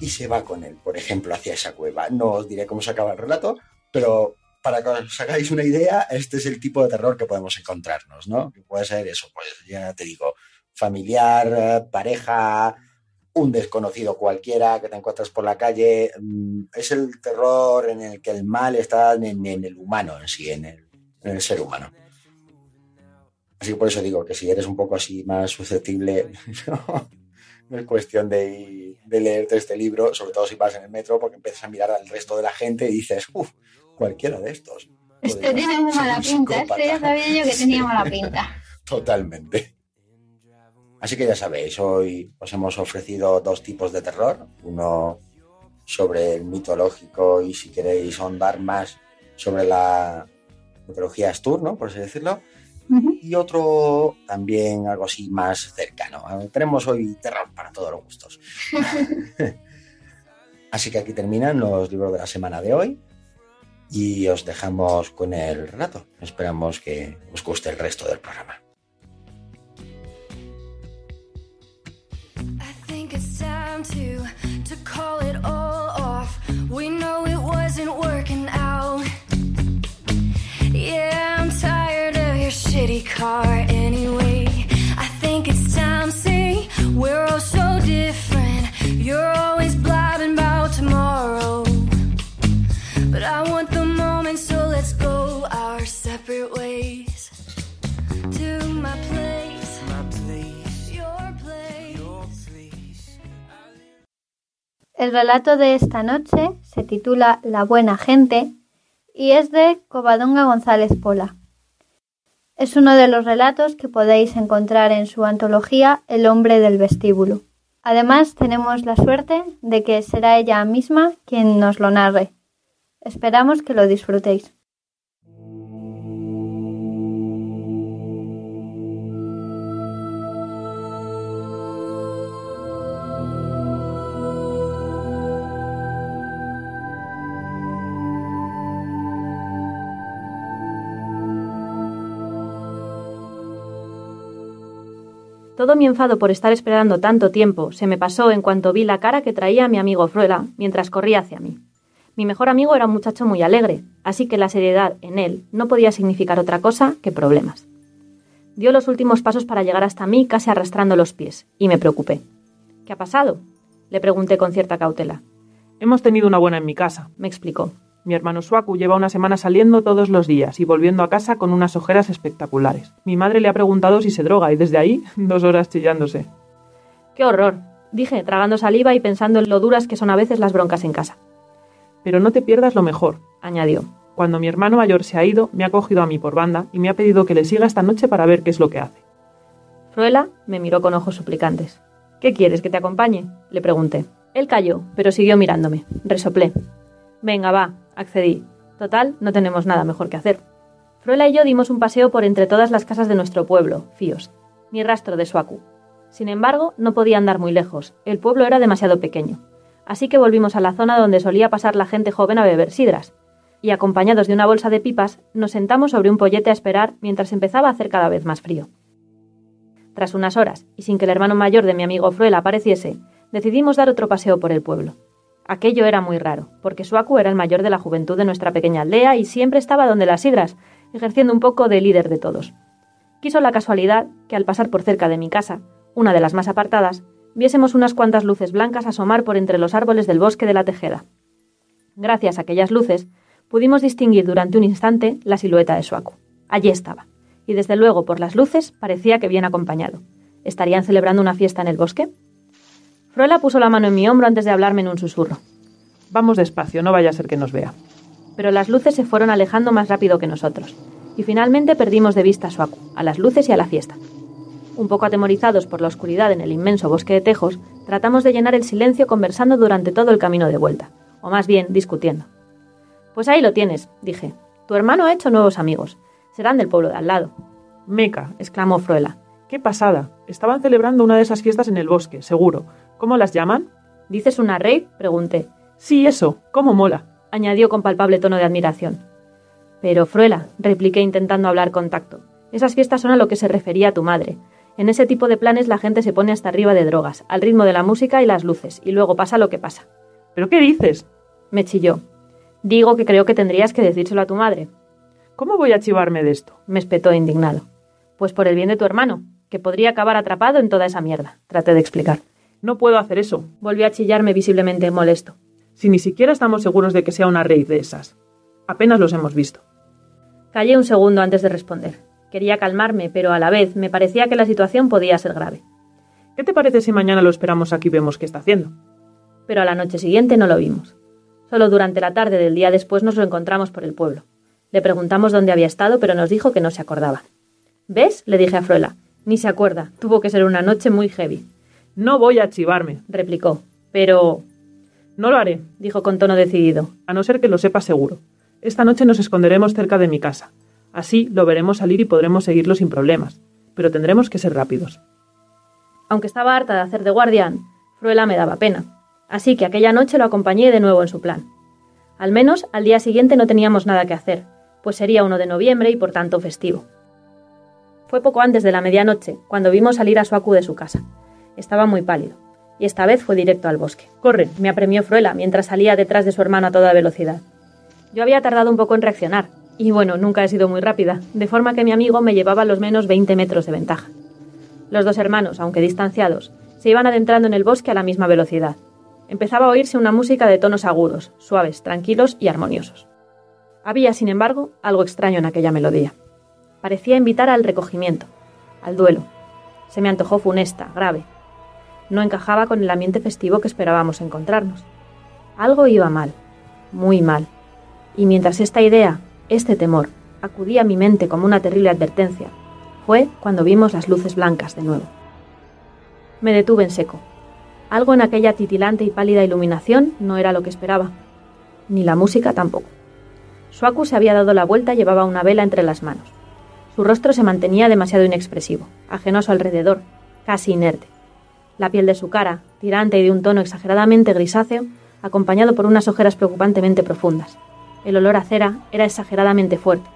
y se va con él, por ejemplo, hacia esa cueva. No os diré cómo se acaba el relato, pero para que os hagáis una idea, este es el tipo de terror que podemos encontrarnos, ¿no? Que puede ser eso, pues ya te digo, familiar, eh, pareja, un desconocido cualquiera que te encuentras por la calle. mm, Es el terror en el que el mal está en, el humano en sí, en el, ser humano. Así que por eso digo que si eres un poco así más susceptible, no es cuestión de, de leerte este libro, sobre todo si vas en el metro, porque empiezas a mirar al resto de la gente y dices, uff, cualquiera de estos. Este tiene muy mala pinta, este ya psicópata". sabía yo que tenía mala pinta. Totalmente. Así que ya sabéis, hoy os hemos ofrecido dos tipos de terror. Uno sobre el mitológico y si queréis ahondar más sobre la mitología Astur, ¿no? Por así decirlo. Y otro también algo así más cercano. Tenemos hoy terror para todos los gustos. así que aquí terminan los libros de la semana de hoy. Y os dejamos con el relato. Esperamos que os guste el resto del programa. El relato de esta noche se titula La buena gente y es de Covadonga González Pola. Es uno de los relatos que podéis encontrar en su antología El hombre del vestíbulo. Además, tenemos la suerte de que será ella misma quien nos lo narre. Esperamos que lo disfrutéis. Todo mi enfado por estar esperando tanto tiempo se me pasó en cuanto vi la cara que traía mi amigo Fruela mientras corría hacia mí. Mi mejor amigo era un muchacho muy alegre, así que la seriedad en él no podía significar otra cosa que problemas. Dio los últimos pasos para llegar hasta mí casi arrastrando los pies, y me preocupé. ¿Qué ha pasado? Le pregunté con cierta cautela. Hemos tenido una buena en mi casa. Me explicó. Mi hermano Suaku lleva una semana saliendo todos los días y volviendo a casa con unas ojeras espectaculares. Mi madre le ha preguntado si se droga y desde ahí dos horas chillándose. ¡Qué horror! dije, tragando saliva y pensando en lo duras que son a veces las broncas en casa. Pero no te pierdas lo mejor. Añadió. Cuando mi hermano mayor se ha ido, me ha cogido a mí por banda y me ha pedido que le siga esta noche para ver qué es lo que hace. Fruela me miró con ojos suplicantes. ¿Qué quieres, que te acompañe? Le pregunté. Él calló, pero siguió mirándome. Resoplé. Venga, va, accedí. Total, no tenemos nada mejor que hacer. Fruela y yo dimos un paseo por entre todas las casas de nuestro pueblo, Fíos. Ni rastro de Suaku. Sin embargo, no podía andar muy lejos. El pueblo era demasiado pequeño. Así que volvimos a la zona donde solía pasar la gente joven a beber sidras. Y acompañados de una bolsa de pipas, nos sentamos sobre un pollete a esperar mientras empezaba a hacer cada vez más frío. Tras unas horas, y sin que el hermano mayor de mi amigo Fruela apareciese, decidimos dar otro paseo por el pueblo. Aquello era muy raro, porque Suaku era el mayor de la juventud de nuestra pequeña aldea y siempre estaba donde las sidras, ejerciendo un poco de líder de todos. Quiso la casualidad que al pasar por cerca de mi casa, una de las más apartadas, viésemos unas cuantas luces blancas asomar por entre los árboles del bosque de la Tejeda. Gracias a aquellas luces, pudimos distinguir durante un instante la silueta de Suaku. Allí estaba, y desde luego por las luces parecía que bien acompañado. ¿Estarían celebrando una fiesta en el bosque? Fruela puso la mano en mi hombro antes de hablarme en un susurro. Vamos despacio, no vaya a ser que nos vea. Pero las luces se fueron alejando más rápido que nosotros, y finalmente perdimos de vista a Suaku, a las luces y a la fiesta. Un poco atemorizados por la oscuridad en el inmenso bosque de tejos, tratamos de llenar el silencio conversando durante todo el camino de vuelta, o más bien discutiendo. Pues ahí lo tienes, dije. Tu hermano ha hecho nuevos amigos. Serán del pueblo de al lado. Meca, exclamó Fruela. qué pasada. Estaban celebrando una de esas fiestas en el bosque, seguro. ¿Cómo las llaman? ¿Dices una rave? pregunté. Sí, eso. ¿Cómo mola? añadió con palpable tono de admiración. Pero, Fruela, repliqué intentando hablar con tacto, esas fiestas son a lo que se refería tu madre. En ese tipo de planes la gente se pone hasta arriba de drogas, al ritmo de la música y las luces, y luego pasa lo que pasa. ¿Pero qué dices? Me chilló. Digo que creo que tendrías que decírselo a tu madre. ¿Cómo voy a chivarme de esto? Me espetó indignado. Pues por el bien de tu hermano, que podría acabar atrapado en toda esa mierda, traté de explicar. No puedo hacer eso, Volvió a chillarme visiblemente molesto. si ni siquiera estamos seguros de que sea una raíz de esas. Apenas los hemos visto. Callé un segundo antes de responder. Quería calmarme, pero a la vez me parecía que la situación podía ser grave. ¿Qué te parece si mañana lo esperamos aquí y vemos qué está haciendo? Pero a la noche siguiente no lo vimos. Solo durante la tarde del día después nos lo encontramos por el pueblo. Le preguntamos dónde había estado, pero nos dijo que no se acordaba. ¿Ves? le dije a Fruela. Ni se acuerda. Tuvo que ser una noche muy heavy. No voy a chivarme, replicó. Pero. No lo haré, dijo con tono decidido. A no ser que lo sepa seguro. Esta noche nos esconderemos cerca de mi casa. Así lo veremos salir y podremos seguirlo sin problemas. Pero tendremos que ser rápidos. Aunque estaba harta de hacer de guardián, Fruela me daba pena. Así que aquella noche lo acompañé de nuevo en su plan. Al menos al día siguiente no teníamos nada que hacer, pues sería uno de noviembre y por tanto festivo. Fue poco antes de la medianoche cuando vimos salir a Suaku de su casa. Estaba muy pálido, y esta vez fue directo al bosque. Corre, me apremió Fruela mientras salía detrás de su hermano a toda velocidad. Yo había tardado un poco en reaccionar, y bueno, nunca he sido muy rápida, de forma que mi amigo me llevaba a los menos 20 metros de ventaja. Los dos hermanos, aunque distanciados, se iban adentrando en el bosque a la misma velocidad. Empezaba a oírse una música de tonos agudos, suaves, tranquilos y armoniosos. Había, sin embargo, algo extraño en aquella melodía. Parecía invitar al recogimiento, al duelo. Se me antojó funesta, grave. No encajaba con el ambiente festivo que esperábamos encontrarnos. Algo iba mal, muy mal. Y mientras esta idea, este temor, acudía a mi mente como una terrible advertencia, fue cuando vimos las luces blancas de nuevo. Me detuve en seco. Algo en aquella titilante y pálida iluminación no era lo que esperaba. Ni la música tampoco. Suaku se había dado la vuelta y llevaba una vela entre las manos. Su rostro se mantenía demasiado inexpresivo, ajeno a su alrededor, casi inerte. La piel de su cara, tirante y de un tono exageradamente grisáceo, acompañado por unas ojeras preocupantemente profundas. El olor a cera era exageradamente fuerte.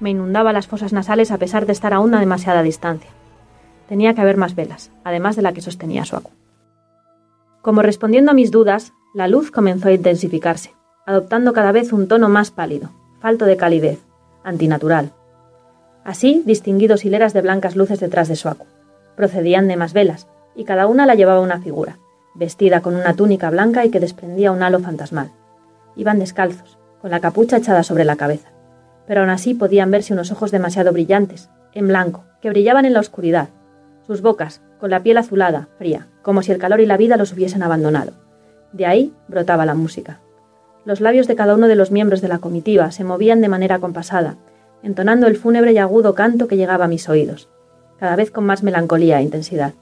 Me inundaba las fosas nasales a pesar de estar a una demasiada distancia. Tenía que haber más velas, además de la que sostenía Suaku. Como respondiendo a mis dudas, la luz comenzó a intensificarse, adoptando cada vez un tono más pálido, falto de calidez, antinatural. Así distinguí dos hileras de blancas luces detrás de Suaku. Procedían de más velas, y cada una la llevaba una figura, vestida con una túnica blanca y que desprendía un halo fantasmal. Iban descalzos, con la capucha echada sobre la cabeza, pero aún así podían verse unos ojos demasiado brillantes, en blanco, que brillaban en la oscuridad, sus bocas, con la piel azulada, fría, como si el calor y la vida los hubiesen abandonado. De ahí brotaba la música. Los labios de cada uno de los miembros de la comitiva se movían de manera compasada, entonando el fúnebre y agudo canto que llegaba a mis oídos, cada vez con más melancolía e intensidad.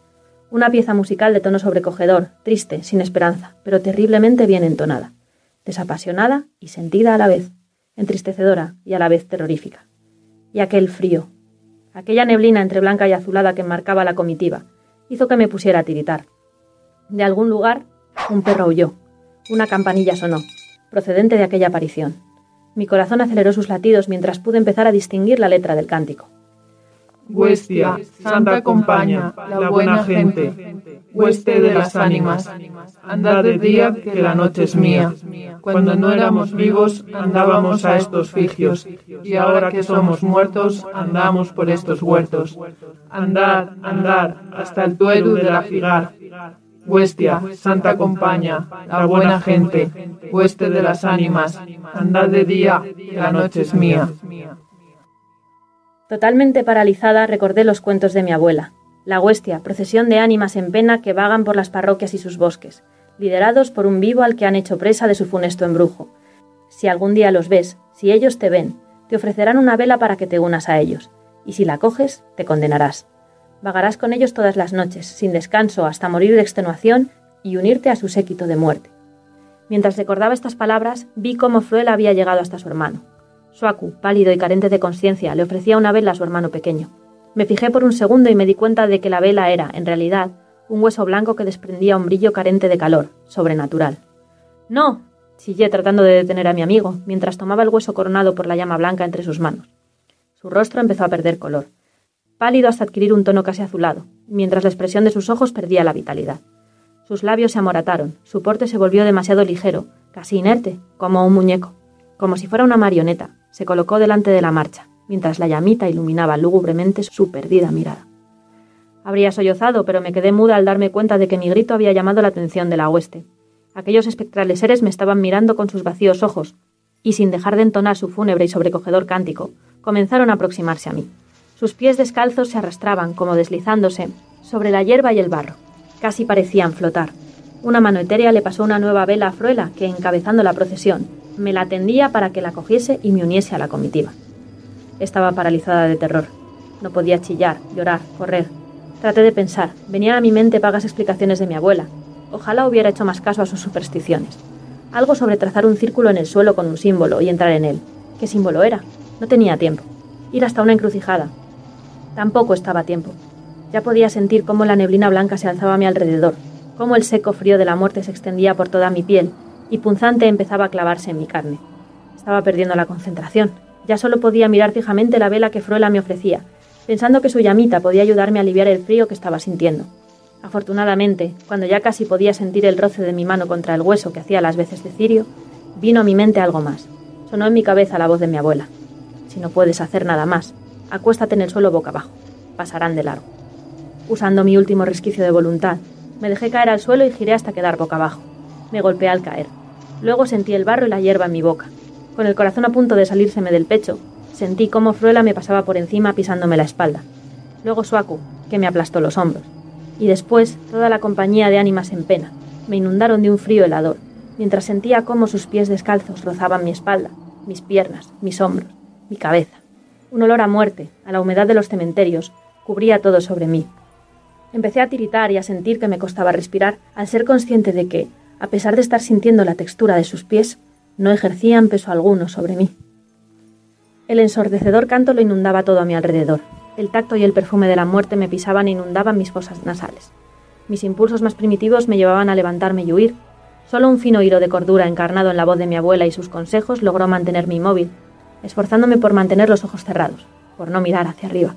Una pieza musical de tono sobrecogedor, triste, sin esperanza, pero terriblemente bien entonada, desapasionada y sentida a la vez, entristecedora y a la vez terrorífica. Y aquel frío, aquella neblina entre blanca y azulada que marcaba la comitiva, hizo que me pusiera a tiritar. De algún lugar, un perro huyó. Una campanilla sonó, procedente de aquella aparición. Mi corazón aceleró sus latidos mientras pude empezar a distinguir la letra del cántico. Huestia, Santa Compaña, la buena gente, hueste de las ánimas, andad de día que la noche es mía. Cuando no éramos vivos andábamos a estos figios, y ahora que somos muertos andamos por estos huertos. Andad, andad, hasta el tueru de la figar. Huestia, Santa Compaña, la buena gente, hueste de las ánimas, andad de día que la noche es mía. Totalmente paralizada recordé los cuentos de mi abuela. La huestia, procesión de ánimas en pena que vagan por las parroquias y sus bosques, liderados por un vivo al que han hecho presa de su funesto embrujo. Si algún día los ves, si ellos te ven, te ofrecerán una vela para que te unas a ellos, y si la coges, te condenarás. Vagarás con ellos todas las noches, sin descanso, hasta morir de extenuación y unirte a su séquito de muerte. Mientras recordaba estas palabras, vi cómo Fruela había llegado hasta su hermano. Suaku, pálido y carente de conciencia, le ofrecía una vela a su hermano pequeño. Me fijé por un segundo y me di cuenta de que la vela era, en realidad, un hueso blanco que desprendía un brillo carente de calor, sobrenatural. ¡No! chillé tratando de detener a mi amigo, mientras tomaba el hueso coronado por la llama blanca entre sus manos. Su rostro empezó a perder color, pálido hasta adquirir un tono casi azulado, mientras la expresión de sus ojos perdía la vitalidad. Sus labios se amorataron, su porte se volvió demasiado ligero, casi inerte, como un muñeco, como si fuera una marioneta. Se colocó delante de la marcha, mientras la llamita iluminaba lúgubremente su perdida mirada. Habría sollozado, pero me quedé muda al darme cuenta de que mi grito había llamado la atención de la hueste. Aquellos espectrales seres me estaban mirando con sus vacíos ojos, y sin dejar de entonar su fúnebre y sobrecogedor cántico, comenzaron a aproximarse a mí. Sus pies descalzos se arrastraban, como deslizándose, sobre la hierba y el barro. Casi parecían flotar. Una mano etérea le pasó una nueva vela a Fruela, que, encabezando la procesión, me la tendía para que la cogiese y me uniese a la comitiva. Estaba paralizada de terror. No podía chillar, llorar, correr. Traté de pensar, venían a mi mente vagas explicaciones de mi abuela. Ojalá hubiera hecho más caso a sus supersticiones. Algo sobre trazar un círculo en el suelo con un símbolo y entrar en él. ¿Qué símbolo era? No tenía tiempo. Ir hasta una encrucijada. Tampoco estaba tiempo. Ya podía sentir cómo la neblina blanca se alzaba a mi alrededor, cómo el seco frío de la muerte se extendía por toda mi piel y punzante empezaba a clavarse en mi carne. Estaba perdiendo la concentración. Ya solo podía mirar fijamente la vela que Fruela me ofrecía, pensando que su llamita podía ayudarme a aliviar el frío que estaba sintiendo. Afortunadamente, cuando ya casi podía sentir el roce de mi mano contra el hueso que hacía las veces de cirio, vino a mi mente algo más. Sonó en mi cabeza la voz de mi abuela. Si no puedes hacer nada más, acuéstate en el suelo boca abajo. Pasarán de largo. Usando mi último resquicio de voluntad, me dejé caer al suelo y giré hasta quedar boca abajo. Me golpeé al caer. Luego sentí el barro y la hierba en mi boca. Con el corazón a punto de salírseme del pecho, sentí cómo Fruela me pasaba por encima pisándome la espalda. Luego Suaku, que me aplastó los hombros. Y después toda la compañía de ánimas en pena. Me inundaron de un frío helador, mientras sentía cómo sus pies descalzos rozaban mi espalda, mis piernas, mis hombros, mi cabeza. Un olor a muerte, a la humedad de los cementerios, cubría todo sobre mí. Empecé a tiritar y a sentir que me costaba respirar al ser consciente de que, a pesar de estar sintiendo la textura de sus pies, no ejercían peso alguno sobre mí. El ensordecedor canto lo inundaba todo a mi alrededor. El tacto y el perfume de la muerte me pisaban e inundaban mis fosas nasales. Mis impulsos más primitivos me llevaban a levantarme y huir. Solo un fino hilo de cordura encarnado en la voz de mi abuela y sus consejos logró mantenerme inmóvil, esforzándome por mantener los ojos cerrados, por no mirar hacia arriba.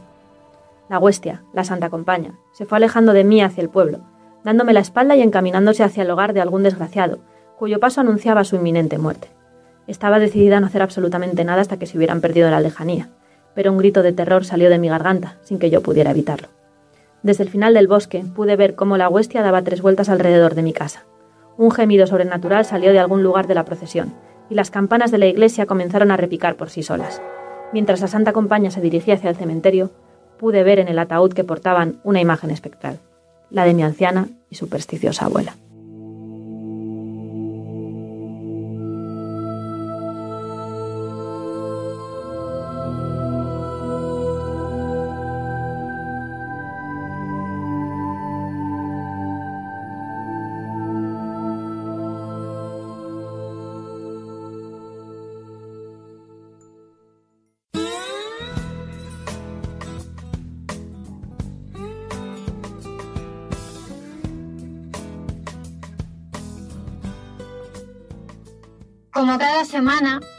La huestia, la santa compaña, se fue alejando de mí hacia el pueblo, dándome la espalda y encaminándose hacia el hogar de algún desgraciado, cuyo paso anunciaba su inminente muerte. Estaba decidida a no hacer absolutamente nada hasta que se hubieran perdido la lejanía, pero un grito de terror salió de mi garganta, sin que yo pudiera evitarlo. Desde el final del bosque pude ver cómo la huestia daba tres vueltas alrededor de mi casa. Un gemido sobrenatural salió de algún lugar de la procesión, y las campanas de la iglesia comenzaron a repicar por sí solas. Mientras la Santa Compañía se dirigía hacia el cementerio, pude ver en el ataúd que portaban una imagen espectral, la de mi anciana y supersticiosa abuela.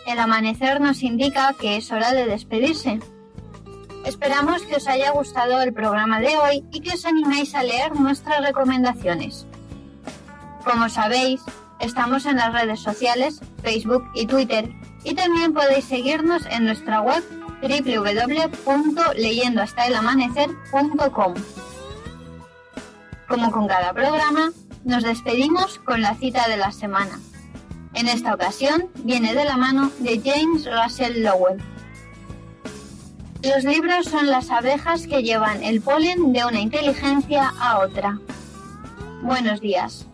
El amanecer nos indica que es hora de despedirse. Esperamos que os haya gustado el programa de hoy y que os animéis a leer nuestras recomendaciones. Como sabéis, estamos en las redes sociales, Facebook y Twitter, y también podéis seguirnos en nuestra web www.leyendohastaelamanecer.com. Como con cada programa, nos despedimos con la cita de la semana. En esta ocasión viene de la mano de James Russell Lowell. Los libros son las abejas que llevan el polen de una inteligencia a otra. Buenos días.